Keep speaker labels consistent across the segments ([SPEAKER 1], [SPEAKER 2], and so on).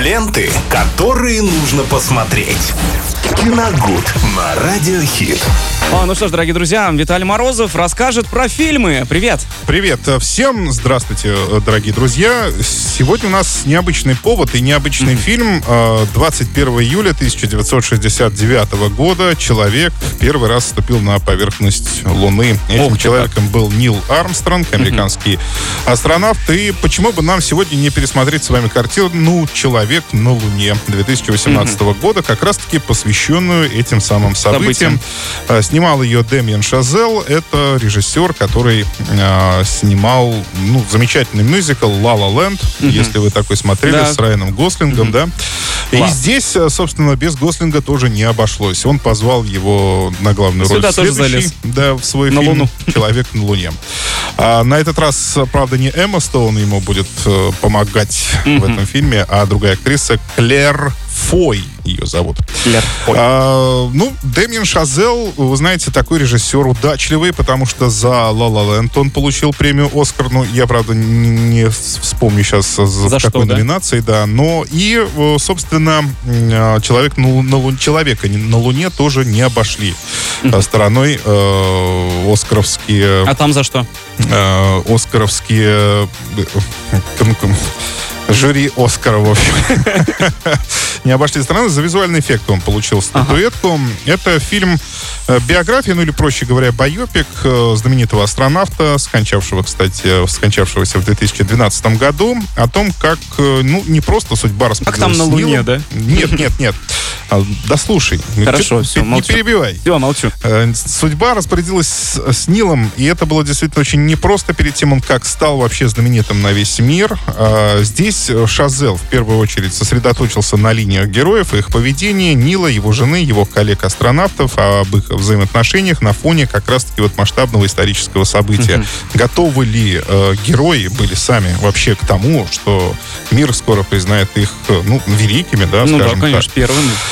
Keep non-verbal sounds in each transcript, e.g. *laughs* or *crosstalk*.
[SPEAKER 1] Ленты, которые нужно посмотреть. Киногуд на Радиохит.
[SPEAKER 2] О, ну что ж, дорогие друзья, Виталий Морозов расскажет про фильмы. Привет.
[SPEAKER 3] Привет всем, здравствуйте, дорогие друзья. Сегодня у нас необычный повод и необычный фильм. 21 июля 1969 года человек первый раз ступил на поверхность Луны. Этим
[SPEAKER 2] Ох,
[SPEAKER 3] человеком был Нил Армстронг, американский астронавт. И почему бы нам сегодня не пересмотреть с вами картину «Человек на Луне» 2018 года, как раз-таки посвященную этим самым событиям.
[SPEAKER 2] Событиям.
[SPEAKER 3] Снимал ее Дэмиен Шазел. Это режиссер, который э, снимал ну, замечательный мюзикл «Ла Ла Ленд», если вы такой смотрели,
[SPEAKER 2] Да.
[SPEAKER 3] с Райаном Гослингом, да. И здесь, э, собственно, без Гослинга тоже не обошлось. Он позвал его на главную
[SPEAKER 2] Сюда
[SPEAKER 3] роль
[SPEAKER 2] тоже
[SPEAKER 3] следующий,
[SPEAKER 2] залез.
[SPEAKER 3] да, в свой
[SPEAKER 2] На
[SPEAKER 3] фильм
[SPEAKER 2] Луну.
[SPEAKER 3] «Человек на Луне». А, на этот раз, правда, не Эмма Стоун ему будет э, помогать в этом фильме, а другая актриса Клэр Фой ее зовут. А, ну, Дэмиен Шазел, вы знаете, такой режиссер удачливый, потому что за «Ла Ла Ленд» он получил премию «Оскар». Ну, я, правда, не, вспомню сейчас за,
[SPEAKER 2] За что,
[SPEAKER 3] какой
[SPEAKER 2] да?
[SPEAKER 3] номинацией, да. Но и, э, собственно, а, человек на, Лу- на Лу- человека на Луне тоже не обошли а, стороной э, оскаровские
[SPEAKER 2] А там за что?
[SPEAKER 3] э, оскаровские э, жюри Оскара, в общем. *laughs* Не обошли страны. За визуальный эффект он получил статуэтку. Это фильм э, биография, ну или, проще говоря, байопик э, знаменитого астронавта, скончавшего, кстати, скончавшегося в 2012 году, о том, как, э, ну, не просто судьба
[SPEAKER 2] Как там
[SPEAKER 3] распределилась
[SPEAKER 2] на Луне, да?
[SPEAKER 3] Нет, нет, нет. А, Да слушай. Ну,
[SPEAKER 2] Хорошо,
[SPEAKER 3] чё-
[SPEAKER 2] всё,
[SPEAKER 3] ты Не
[SPEAKER 2] молчу.
[SPEAKER 3] перебивай.
[SPEAKER 2] Все, молчу.
[SPEAKER 3] Э, Судьба распорядилась с, с Нилом, и это было действительно очень непросто перед тем, он как стал вообще знаменитым на весь мир. А, Здесь э, Шазел в первую очередь сосредоточился на линиях героев их поведении, Нила, его жены, его коллег-астронавтов, об их взаимоотношениях на фоне как раз-таки вот масштабного исторического события. Готовы ли э, герои были сами вообще к тому, что мир скоро признает их, ну, великими, да,
[SPEAKER 2] Ну да,
[SPEAKER 3] скажем так.
[SPEAKER 2] конечно, первыми.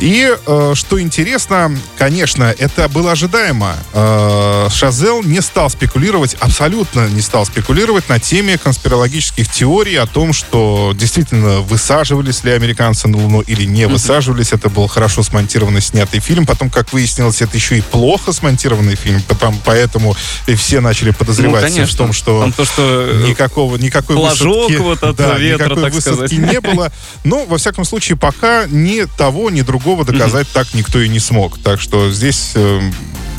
[SPEAKER 3] И э, что интересно, конечно, это было ожидаемо. Э, Шазел не стал спекулировать, абсолютно не стал спекулировать на теме конспирологических теорий о том, что действительно высаживались ли американцы на Луну или не высаживались. Это был хорошо смонтированный, снятый фильм. Потом, как выяснилось, это еще и плохо смонтированный фильм. Потом, поэтому и все начали подозревать
[SPEAKER 2] Ну, конечно.
[SPEAKER 3] в том, что
[SPEAKER 2] Там то, что э,
[SPEAKER 3] никакого, никакой высадки,
[SPEAKER 2] вот от
[SPEAKER 3] да,
[SPEAKER 2] ветра,
[SPEAKER 3] никакой
[SPEAKER 2] так
[SPEAKER 3] высадки
[SPEAKER 2] сказать.
[SPEAKER 3] не было. Но, во всяком случае, пока ни того, ни другого доказать так никто и не смог. Так что здесь э,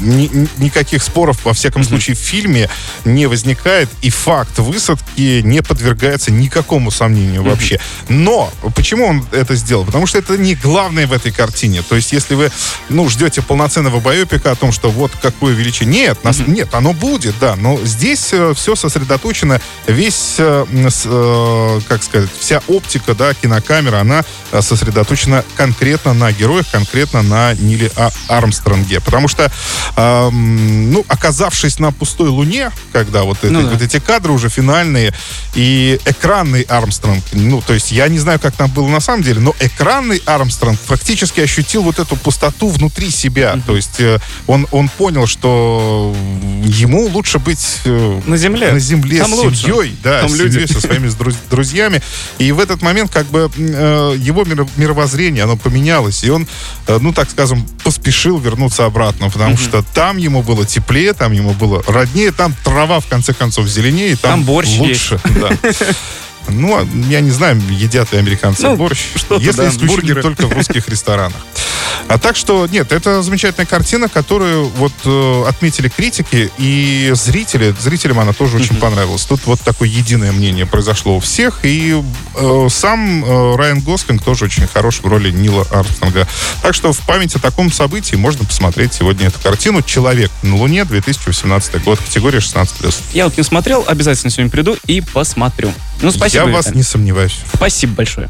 [SPEAKER 3] ни- ни- никаких споров, во всяком случае, в фильме не возникает, и факт высадки не подвергается никакому сомнению вообще. Но почему он это сделал? Потому что это не главное в этой картине. То есть, если вы, ну, ждете полноценного байопика о том, что вот какое величие... Нет, нас, нет, оно будет, да, но здесь все сосредоточено, весь, э, э, как сказать, вся оптика, да, кинокамера, она э, сосредоточена конкретно на героях, конкретно на Ниле А- Армстронге. Потому что, эм, ну, оказавшись на пустой Луне, когда вот, это-
[SPEAKER 2] Ну да.
[SPEAKER 3] вот эти кадры уже финальные, и экранный Армстронг, ну, то есть я не знаю, как там было на самом деле, но экранный Армстронг практически ощутил вот эту пустоту внутри себя. То есть э, он, он понял, что ему лучше быть э,
[SPEAKER 2] На земле.
[SPEAKER 3] на земле
[SPEAKER 2] Там
[SPEAKER 3] с
[SPEAKER 2] лучше.
[SPEAKER 3] семьей, да,
[SPEAKER 2] Там
[SPEAKER 3] с
[SPEAKER 2] люди.
[SPEAKER 3] со своими друз- друзьями. И в этот момент как бы э, его миро- мировоззрение, оно поменялось, и он, э, ну, так скажем, поспешил вернуться обратно, потому что там ему было теплее, там ему было роднее, там трава, в конце концов, зеленее, там,
[SPEAKER 2] Там борщ
[SPEAKER 3] лучше. да. Ну, а я не знаю, едят ли американцы
[SPEAKER 2] Ну,
[SPEAKER 3] борщ, если
[SPEAKER 2] да,
[SPEAKER 3] исключительно
[SPEAKER 2] бургеры.
[SPEAKER 3] только в русских ресторанах. А так что, нет, это замечательная картина, которую вот э, отметили критики и зрители. Зрителям она тоже очень понравилась. Тут вот такое единое мнение произошло у всех. И э, сам э, Райан Гослинг тоже очень хорош в роли Нила Армстронга. Так что в память о таком событии можно посмотреть сегодня эту картину «Человек на Луне», 2018 год, категория 16+.
[SPEAKER 2] Я вот не смотрел, обязательно сегодня приду и посмотрю. Ну, спасибо.
[SPEAKER 3] Я вас
[SPEAKER 2] Виталий.
[SPEAKER 3] не сомневаюсь.
[SPEAKER 2] Спасибо большое.